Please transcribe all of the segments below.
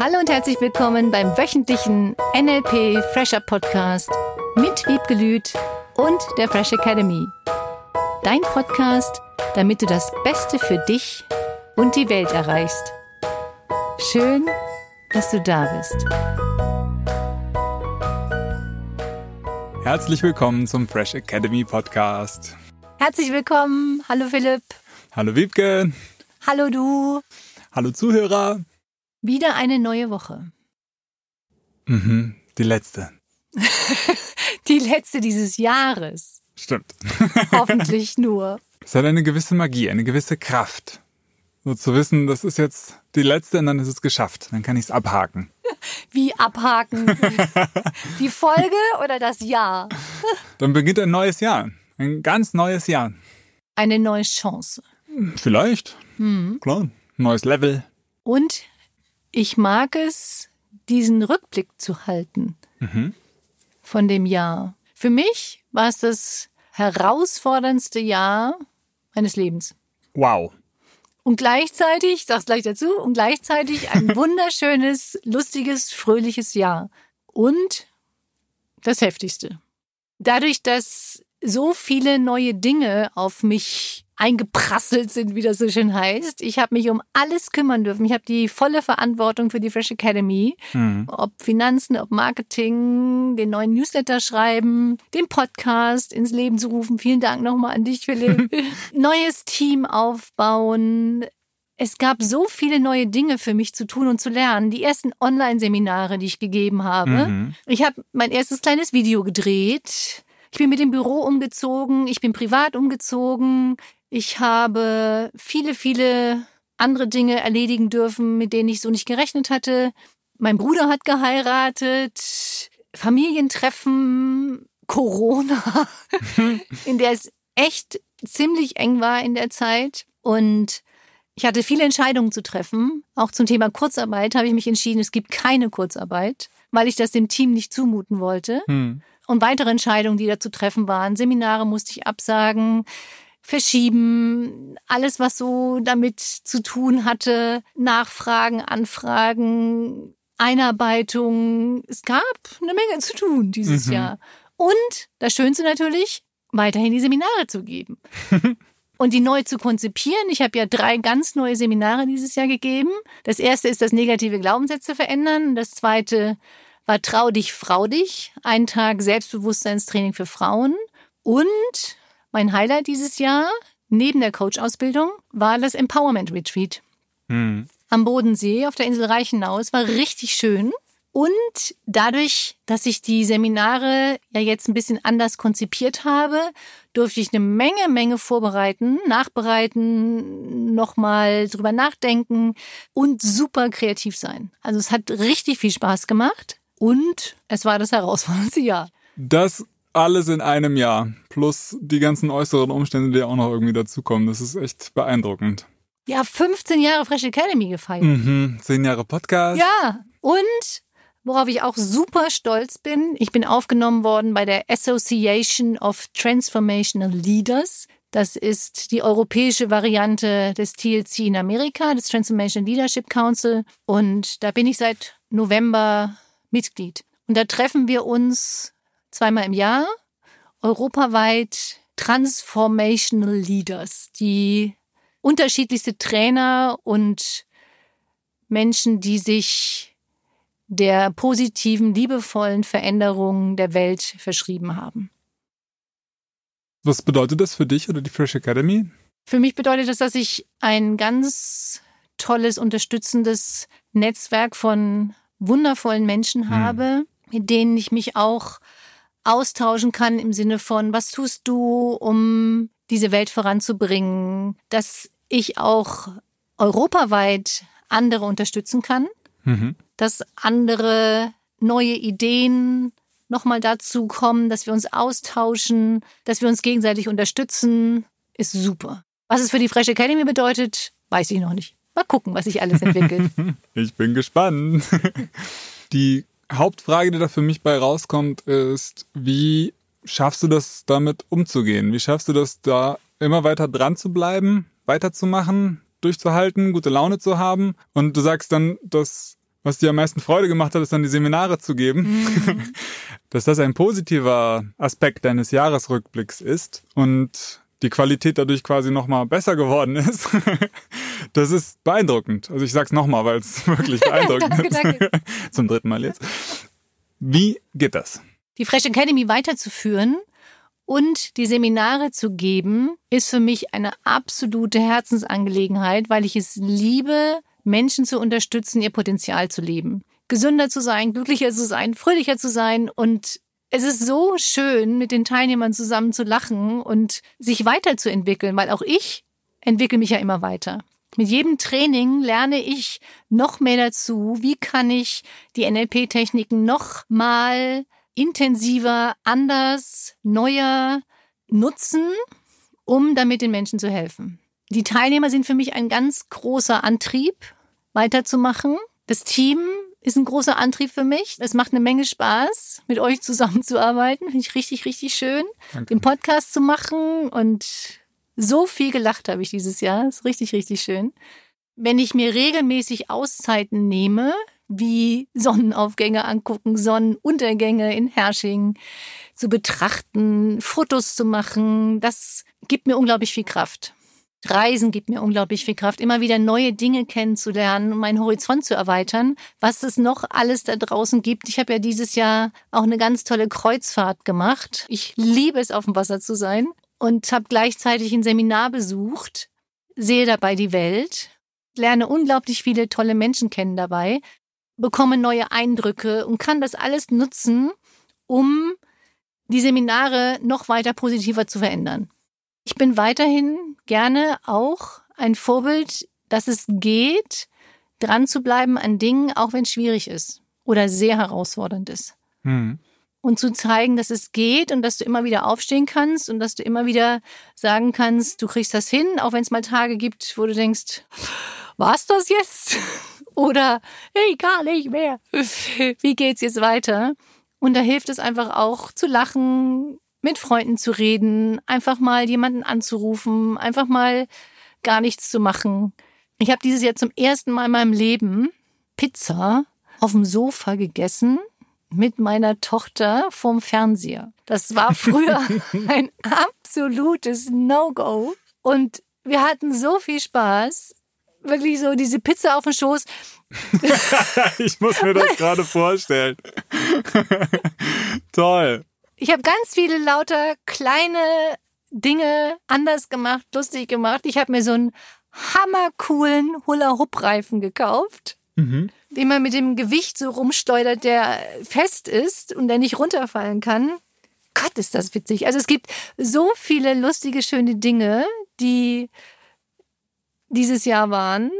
Hallo und herzlich willkommen beim wöchentlichen NLP Fresher Podcast mit Wiebke Lüth und der Fresh Academy. Dein Podcast, damit du das Beste für dich und die Welt erreichst. Schön, dass du da bist. Herzlich willkommen zum Fresh Academy Podcast. Herzlich willkommen. Hallo Philipp. Hallo Wiebke. Hallo du. Hallo Zuhörer. Wieder eine neue Woche. Mhm, die letzte. die letzte dieses Jahres. Stimmt. Hoffentlich nur. Es hat eine gewisse Magie, eine gewisse Kraft. So zu wissen, das ist jetzt die letzte und dann ist es geschafft. Dann kann ich es abhaken. Wie abhaken? die Folge oder das Jahr? Dann beginnt ein neues Jahr. Ein ganz neues Jahr. Eine neue Chance. Vielleicht. Hm. Klar. Neues Level. Und ich mag es, diesen Rückblick zu halten mhm. von dem Jahr. Für mich war es das herausforderndste Jahr meines Lebens. Wow. Und gleichzeitig, ich sag's gleich dazu, und gleichzeitig ein wunderschönes, lustiges, fröhliches Jahr. Und das Heftigste. Dadurch, dass so viele neue Dinge auf mich eingeprasselt sind, wie das so schön heißt. Ich habe mich um alles kümmern dürfen. Ich habe die volle Verantwortung für die Fresh Academy. Mhm. Ob Finanzen, ob Marketing, den neuen Newsletter schreiben, den Podcast ins Leben zu rufen. Vielen Dank nochmal an dich, Philipp. Neues Team aufbauen. Es gab so viele neue Dinge für mich zu tun und zu lernen. Die ersten Online-Seminare, die ich gegeben habe. Mhm. Ich habe mein erstes kleines Video gedreht. Ich bin mit dem Büro umgezogen, ich bin privat umgezogen, ich habe viele, viele andere Dinge erledigen dürfen, mit denen ich so nicht gerechnet hatte. Mein Bruder hat geheiratet, Familientreffen, Corona, in der es echt ziemlich eng war in der Zeit. Und ich hatte viele Entscheidungen zu treffen. Auch zum Thema Kurzarbeit habe ich mich entschieden, es gibt keine Kurzarbeit, weil ich das dem Team nicht zumuten wollte. Hm. Und weitere Entscheidungen, die da zu treffen waren. Seminare musste ich absagen verschieben, alles, was so damit zu tun hatte, Nachfragen, Anfragen, Einarbeitung. Es gab eine Menge zu tun dieses mhm. Jahr. Und das Schönste natürlich, weiterhin die Seminare zu geben. und die neu zu konzipieren. Ich habe ja drei ganz neue Seminare dieses Jahr gegeben. Das erste ist das negative Glaubenssätze verändern. Das zweite war Trau dich, Frau dich. Ein Tag Selbstbewusstseinstraining für Frauen. Und mein Highlight dieses Jahr, neben der Coach-Ausbildung, war das Empowerment Retreat. Mhm. Am Bodensee auf der Insel Reichenau. Es war richtig schön. Und dadurch, dass ich die Seminare ja jetzt ein bisschen anders konzipiert habe, durfte ich eine Menge, Menge vorbereiten, nachbereiten, nochmal drüber nachdenken und super kreativ sein. Also es hat richtig viel Spaß gemacht und es war das herausfordernde Jahr. Das alles in einem Jahr. Plus die ganzen äußeren Umstände, die auch noch irgendwie dazukommen. Das ist echt beeindruckend. Ja, 15 Jahre Fresh Academy gefeiert. Mhm, 10 Jahre Podcast. Ja, und worauf ich auch super stolz bin, ich bin aufgenommen worden bei der Association of Transformational Leaders. Das ist die europäische Variante des TLC in Amerika, des Transformation Leadership Council. Und da bin ich seit November Mitglied. Und da treffen wir uns zweimal im Jahr, europaweit Transformational Leaders, die unterschiedlichste Trainer und Menschen, die sich der positiven, liebevollen Veränderung der Welt verschrieben haben. Was bedeutet das für dich oder die Fresh Academy? Für mich bedeutet das, dass ich ein ganz tolles, unterstützendes Netzwerk von wundervollen Menschen hm. habe, mit denen ich mich auch austauschen kann im Sinne von, was tust du, um diese Welt voranzubringen, dass ich auch europaweit andere unterstützen kann, mhm. dass andere neue Ideen nochmal dazu kommen, dass wir uns austauschen, dass wir uns gegenseitig unterstützen, ist super. Was es für die Fresh Academy bedeutet, weiß ich noch nicht. Mal gucken, was sich alles entwickelt. ich bin gespannt. Die Hauptfrage, die da für mich bei rauskommt, ist, wie schaffst du das damit umzugehen? Wie schaffst du das da immer weiter dran zu bleiben, weiterzumachen, durchzuhalten, gute Laune zu haben? Und du sagst dann, dass was dir am meisten Freude gemacht hat, ist dann die Seminare zu geben, mhm. dass das ein positiver Aspekt deines Jahresrückblicks ist und die Qualität dadurch quasi nochmal besser geworden ist. das ist beeindruckend. Also ich sag's nochmal, weil es wirklich beeindruckend danke, ist. Danke. Zum dritten Mal jetzt. Wie geht das? Die Fresh Academy weiterzuführen und die Seminare zu geben, ist für mich eine absolute Herzensangelegenheit, weil ich es liebe, Menschen zu unterstützen, ihr Potenzial zu leben. Gesünder zu sein, glücklicher zu sein, fröhlicher zu sein und es ist so schön, mit den Teilnehmern zusammen zu lachen und sich weiterzuentwickeln, weil auch ich entwickle mich ja immer weiter. Mit jedem Training lerne ich noch mehr dazu. Wie kann ich die NLP-Techniken noch mal intensiver, anders, neuer nutzen, um damit den Menschen zu helfen? Die Teilnehmer sind für mich ein ganz großer Antrieb, weiterzumachen. Das Team ist ein großer Antrieb für mich. Es macht eine Menge Spaß, mit euch zusammenzuarbeiten. Finde ich richtig, richtig schön. Danke. Den Podcast zu machen und so viel gelacht habe ich dieses Jahr. Ist richtig, richtig schön. Wenn ich mir regelmäßig Auszeiten nehme, wie Sonnenaufgänge angucken, Sonnenuntergänge in Hersching zu betrachten, Fotos zu machen, das gibt mir unglaublich viel Kraft. Reisen gibt mir unglaublich viel Kraft, immer wieder neue Dinge kennenzulernen, um meinen Horizont zu erweitern, was es noch alles da draußen gibt. Ich habe ja dieses Jahr auch eine ganz tolle Kreuzfahrt gemacht. Ich liebe es, auf dem Wasser zu sein und habe gleichzeitig ein Seminar besucht, sehe dabei die Welt, lerne unglaublich viele tolle Menschen kennen dabei, bekomme neue Eindrücke und kann das alles nutzen, um die Seminare noch weiter positiver zu verändern. Ich bin weiterhin gerne auch ein Vorbild, dass es geht, dran zu bleiben an Dingen, auch wenn es schwierig ist oder sehr herausfordernd ist. Mhm. Und zu zeigen, dass es geht und dass du immer wieder aufstehen kannst und dass du immer wieder sagen kannst, du kriegst das hin, auch wenn es mal Tage gibt, wo du denkst, war's das jetzt? Oder hey, gar nicht mehr. Wie geht's jetzt weiter? Und da hilft es einfach auch zu lachen, mit Freunden zu reden, einfach mal jemanden anzurufen, einfach mal gar nichts zu machen. Ich habe dieses Jahr zum ersten Mal in meinem Leben Pizza auf dem Sofa gegessen mit meiner Tochter vorm Fernseher. Das war früher ein absolutes No-Go. Und wir hatten so viel Spaß. Wirklich so diese Pizza auf dem Schoß. ich muss mir das gerade vorstellen. Toll. Ich habe ganz viele lauter kleine Dinge anders gemacht, lustig gemacht. Ich habe mir so einen hammercoolen Hula-Hoop-Reifen gekauft, mhm. den man mit dem Gewicht so rumsteuert, der fest ist und der nicht runterfallen kann. Gott, ist das witzig. Also es gibt so viele lustige, schöne Dinge, die dieses Jahr waren.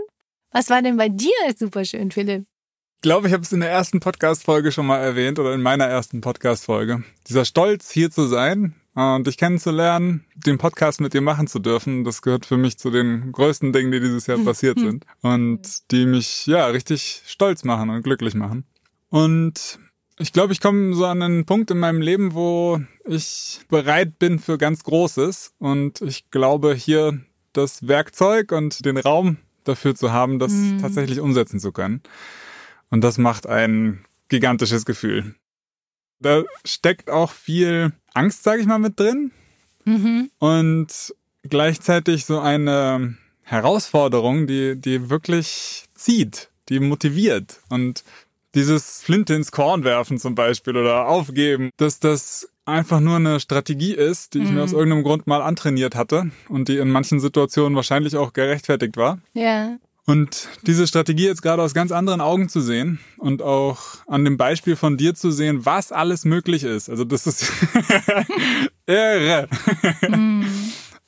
Was war denn bei dir super schön, Philipp? Ich glaube, ich habe es in der ersten Podcast-Folge schon mal erwähnt oder in meiner ersten Podcast-Folge. Dieser Stolz, hier zu sein äh, und dich kennenzulernen, den Podcast mit dir machen zu dürfen, das gehört für mich zu den größten Dingen, die dieses Jahr passiert sind und die mich ja richtig stolz machen und glücklich machen. Und ich glaube, ich komme so an einen Punkt in meinem Leben, wo ich bereit bin für ganz Großes und ich glaube, hier das Werkzeug und den Raum dafür zu haben, das mhm. tatsächlich umsetzen zu können. Und das macht ein gigantisches Gefühl. Da steckt auch viel Angst, sage ich mal, mit drin. Mhm. Und gleichzeitig so eine Herausforderung, die, die wirklich zieht, die motiviert. Und dieses Flinte ins Korn werfen zum Beispiel oder aufgeben, dass das einfach nur eine Strategie ist, die ich mhm. mir aus irgendeinem Grund mal antrainiert hatte und die in manchen Situationen wahrscheinlich auch gerechtfertigt war. Ja. Und diese Strategie jetzt gerade aus ganz anderen Augen zu sehen und auch an dem Beispiel von dir zu sehen, was alles möglich ist. Also das ist irre. Mm.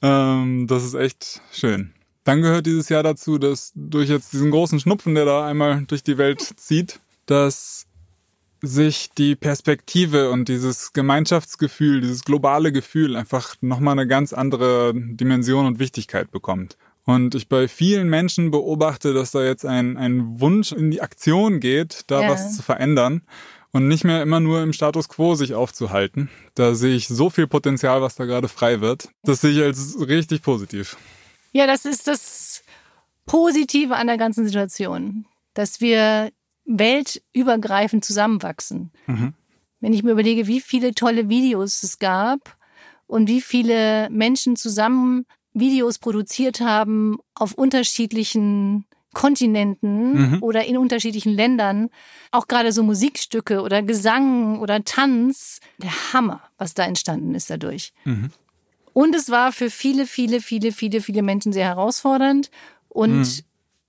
ähm, das ist echt schön. Dann gehört dieses Jahr dazu, dass durch jetzt diesen großen Schnupfen, der da einmal durch die Welt zieht, dass sich die Perspektive und dieses Gemeinschaftsgefühl, dieses globale Gefühl einfach nochmal eine ganz andere Dimension und Wichtigkeit bekommt. Und ich bei vielen Menschen beobachte, dass da jetzt ein, ein Wunsch in die Aktion geht, da ja. was zu verändern und nicht mehr immer nur im Status quo sich aufzuhalten. Da sehe ich so viel Potenzial, was da gerade frei wird. Das sehe ich als richtig positiv. Ja, das ist das Positive an der ganzen Situation, dass wir weltübergreifend zusammenwachsen. Mhm. Wenn ich mir überlege, wie viele tolle Videos es gab und wie viele Menschen zusammen Videos produziert haben auf unterschiedlichen Kontinenten Mhm. oder in unterschiedlichen Ländern, auch gerade so Musikstücke oder Gesang oder Tanz, der Hammer, was da entstanden ist dadurch. Mhm. Und es war für viele, viele, viele, viele, viele Menschen sehr herausfordernd und Mhm.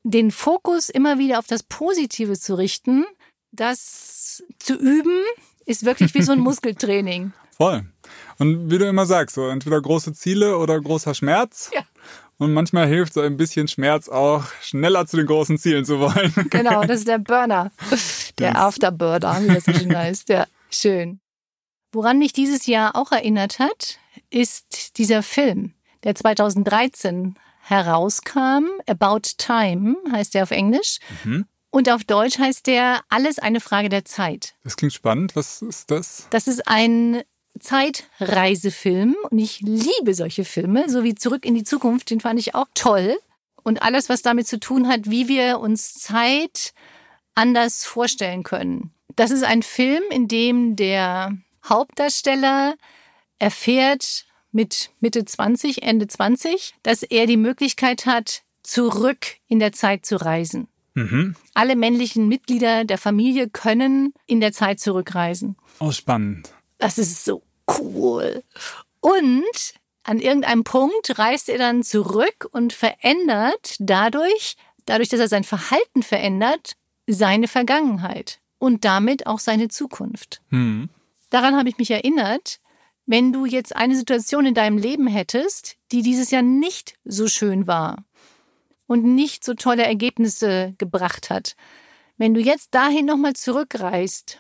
den Fokus immer wieder auf das Positive zu richten, das zu üben, ist wirklich wie so ein Muskeltraining. Voll. Und wie du immer sagst, so entweder große Ziele oder großer Schmerz. Ja. Und manchmal hilft so ein bisschen Schmerz auch, schneller zu den großen Zielen zu wollen. Genau, das ist der Burner. Der. Afterburner, wie das so schön heißt. Ja, schön. Woran mich dieses Jahr auch erinnert hat, ist dieser Film, der 2013 herauskam. About Time heißt der auf Englisch. Mhm. Und auf Deutsch heißt der Alles eine Frage der Zeit. Das klingt spannend. Was ist das? Das ist ein Zeitreisefilm und ich liebe solche Filme, so wie Zurück in die Zukunft, den fand ich auch toll. Und alles, was damit zu tun hat, wie wir uns Zeit anders vorstellen können. Das ist ein Film, in dem der Hauptdarsteller erfährt mit Mitte 20, Ende 20, dass er die Möglichkeit hat, zurück in der Zeit zu reisen. Mhm. Alle männlichen Mitglieder der Familie können in der Zeit zurückreisen. Oh, spannend. Das ist so cool. Und an irgendeinem Punkt reist er dann zurück und verändert dadurch, dadurch, dass er sein Verhalten verändert, seine Vergangenheit und damit auch seine Zukunft. Hm. Daran habe ich mich erinnert, wenn du jetzt eine Situation in deinem Leben hättest, die dieses Jahr nicht so schön war und nicht so tolle Ergebnisse gebracht hat. Wenn du jetzt dahin nochmal zurückreist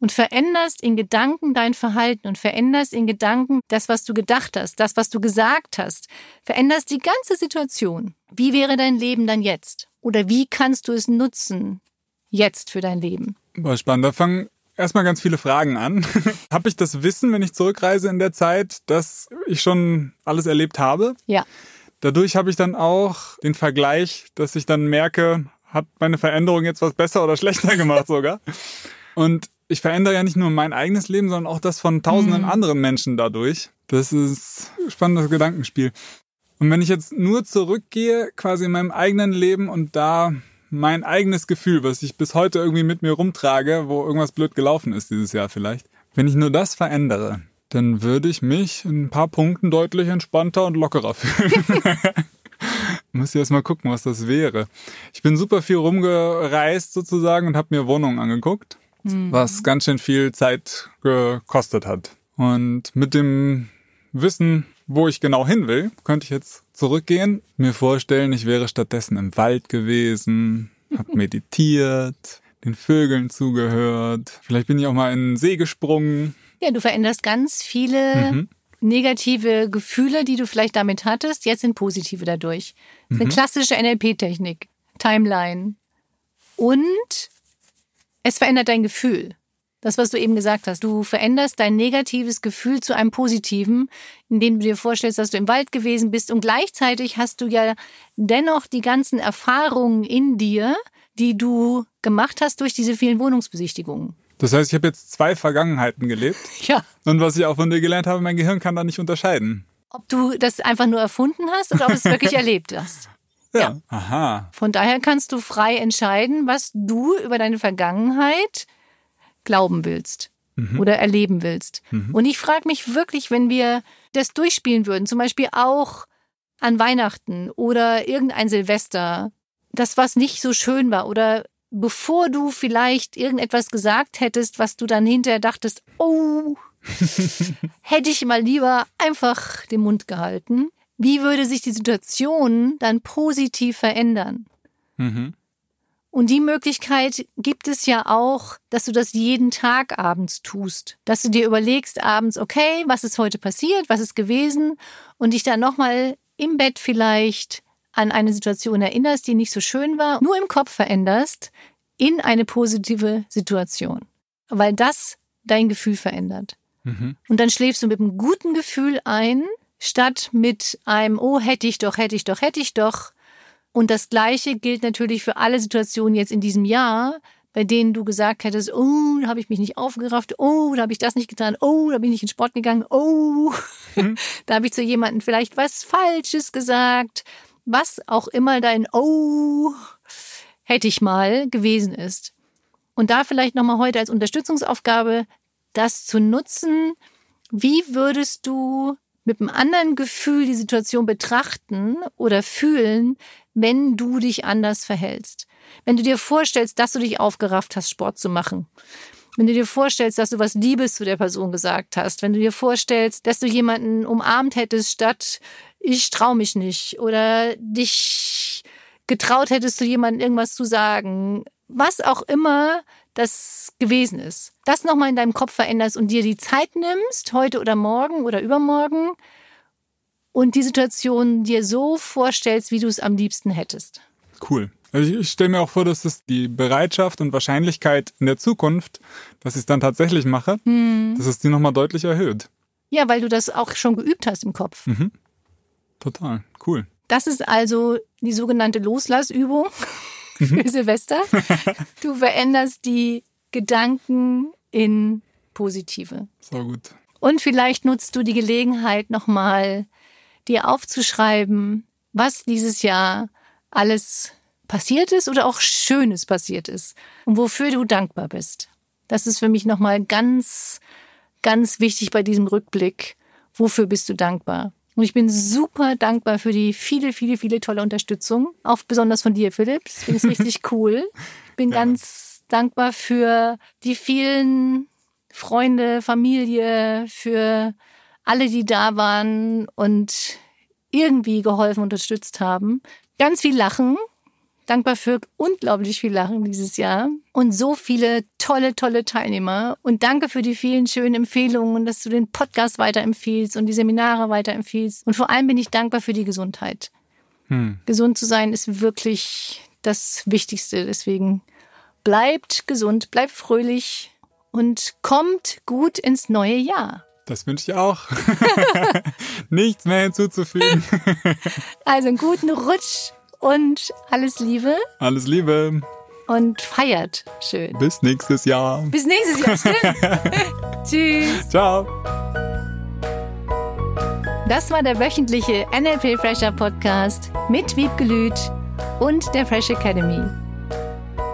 und veränderst in Gedanken dein Verhalten und veränderst in Gedanken das, was du gedacht hast, das, was du gesagt hast, veränderst die ganze Situation. Wie wäre dein Leben dann jetzt? Oder wie kannst du es nutzen jetzt für dein Leben? War spannend. Da fangen erstmal ganz viele Fragen an. habe ich das Wissen, wenn ich zurückreise in der Zeit, dass ich schon alles erlebt habe? Ja. Dadurch habe ich dann auch den Vergleich, dass ich dann merke, hat meine Veränderung jetzt was besser oder schlechter gemacht sogar. Und ich verändere ja nicht nur mein eigenes Leben, sondern auch das von tausenden anderen Menschen dadurch. Das ist ein spannendes Gedankenspiel. Und wenn ich jetzt nur zurückgehe, quasi in meinem eigenen Leben und da mein eigenes Gefühl, was ich bis heute irgendwie mit mir rumtrage, wo irgendwas blöd gelaufen ist dieses Jahr vielleicht, wenn ich nur das verändere, dann würde ich mich in ein paar Punkten deutlich entspannter und lockerer fühlen. Muss ich erst mal gucken, was das wäre. Ich bin super viel rumgereist sozusagen und habe mir Wohnungen angeguckt, was ganz schön viel Zeit gekostet hat. Und mit dem Wissen, wo ich genau hin will, könnte ich jetzt zurückgehen, mir vorstellen, ich wäre stattdessen im Wald gewesen, habe meditiert, den Vögeln zugehört. Vielleicht bin ich auch mal in den See gesprungen. Ja, du veränderst ganz viele Mhm. negative Gefühle, die du vielleicht damit hattest, jetzt in positive dadurch. Das ist eine klassische NLP-Technik. Timeline. Und es verändert dein Gefühl. Das, was du eben gesagt hast. Du veränderst dein negatives Gefühl zu einem positiven, indem du dir vorstellst, dass du im Wald gewesen bist. Und gleichzeitig hast du ja dennoch die ganzen Erfahrungen in dir, die du gemacht hast durch diese vielen Wohnungsbesichtigungen. Das heißt, ich habe jetzt zwei Vergangenheiten gelebt. Ja. Und was ich auch von dir gelernt habe, mein Gehirn kann da nicht unterscheiden. Ob du das einfach nur erfunden hast oder ob du es wirklich erlebt hast. Ja. Aha. Von daher kannst du frei entscheiden, was du über deine Vergangenheit glauben willst oder erleben willst. Und ich frage mich wirklich, wenn wir das durchspielen würden, zum Beispiel auch an Weihnachten oder irgendein Silvester, das was nicht so schön war oder bevor du vielleicht irgendetwas gesagt hättest, was du dann hinterher dachtest, oh, hätte ich mal lieber einfach den Mund gehalten. Wie würde sich die Situation dann positiv verändern? Mhm. Und die Möglichkeit gibt es ja auch, dass du das jeden Tag abends tust. Dass du dir überlegst abends, okay, was ist heute passiert, was ist gewesen und dich dann nochmal im Bett vielleicht an eine Situation erinnerst, die nicht so schön war, nur im Kopf veränderst in eine positive Situation. Weil das dein Gefühl verändert. Mhm. Und dann schläfst du mit einem guten Gefühl ein, statt mit einem, oh, hätte ich doch, hätte ich doch, hätte ich doch. Und das Gleiche gilt natürlich für alle Situationen jetzt in diesem Jahr, bei denen du gesagt hättest, oh, da habe ich mich nicht aufgerafft, oh, da habe ich das nicht getan, oh, da bin ich nicht in Sport gegangen, oh, mhm. da habe ich zu jemandem vielleicht was Falsches gesagt, was auch immer dein oh hätte ich mal gewesen ist. Und da vielleicht nochmal heute als Unterstützungsaufgabe, das zu nutzen, wie würdest du mit einem anderen Gefühl die Situation betrachten oder fühlen, wenn du dich anders verhältst. Wenn du dir vorstellst, dass du dich aufgerafft hast, Sport zu machen. Wenn du dir vorstellst, dass du was Liebes zu der Person gesagt hast. Wenn du dir vorstellst, dass du jemanden umarmt hättest, statt ich trau mich nicht. Oder dich getraut hättest, zu jemandem irgendwas zu sagen. Was auch immer das gewesen ist. Das nochmal in deinem Kopf veränderst und dir die Zeit nimmst, heute oder morgen oder übermorgen, und die Situation dir so vorstellst, wie du es am liebsten hättest. Cool. Also ich stelle mir auch vor, dass das die Bereitschaft und Wahrscheinlichkeit in der Zukunft, dass ich es dann tatsächlich mache, hm. dass es die nochmal deutlich erhöht. Ja, weil du das auch schon geübt hast im Kopf. Mhm. Total, cool. Das ist also die sogenannte Loslassübung mhm. für Silvester. Du veränderst die Gedanken in positive. So gut. Und vielleicht nutzt du die Gelegenheit nochmal dir aufzuschreiben, was dieses Jahr alles passiert ist oder auch Schönes passiert ist und wofür du dankbar bist. Das ist für mich nochmal ganz, ganz wichtig bei diesem Rückblick. Wofür bist du dankbar? Und ich bin super dankbar für die viele, viele, viele tolle Unterstützung. Auch besonders von dir, Philipp. Das finde ich richtig cool. Bin ja. ganz dankbar für die vielen Freunde, Familie, für alle, die da waren und irgendwie geholfen, unterstützt haben. Ganz viel Lachen. Dankbar für unglaublich viel Lachen dieses Jahr und so viele tolle, tolle Teilnehmer. Und danke für die vielen schönen Empfehlungen, dass du den Podcast weiterempfiehlst und die Seminare weiterempfiehlst. Und vor allem bin ich dankbar für die Gesundheit. Hm. Gesund zu sein ist wirklich das Wichtigste. Deswegen bleibt gesund, bleibt fröhlich und kommt gut ins neue Jahr. Das wünsche ich auch. Nichts mehr hinzuzufügen. also einen guten Rutsch und alles Liebe. Alles Liebe. Und feiert schön. Bis nächstes Jahr. Bis nächstes Jahr, stimmt. Tschüss. Ciao. Das war der wöchentliche NLP Fresher Podcast mit Wiebgelüt und der Fresh Academy.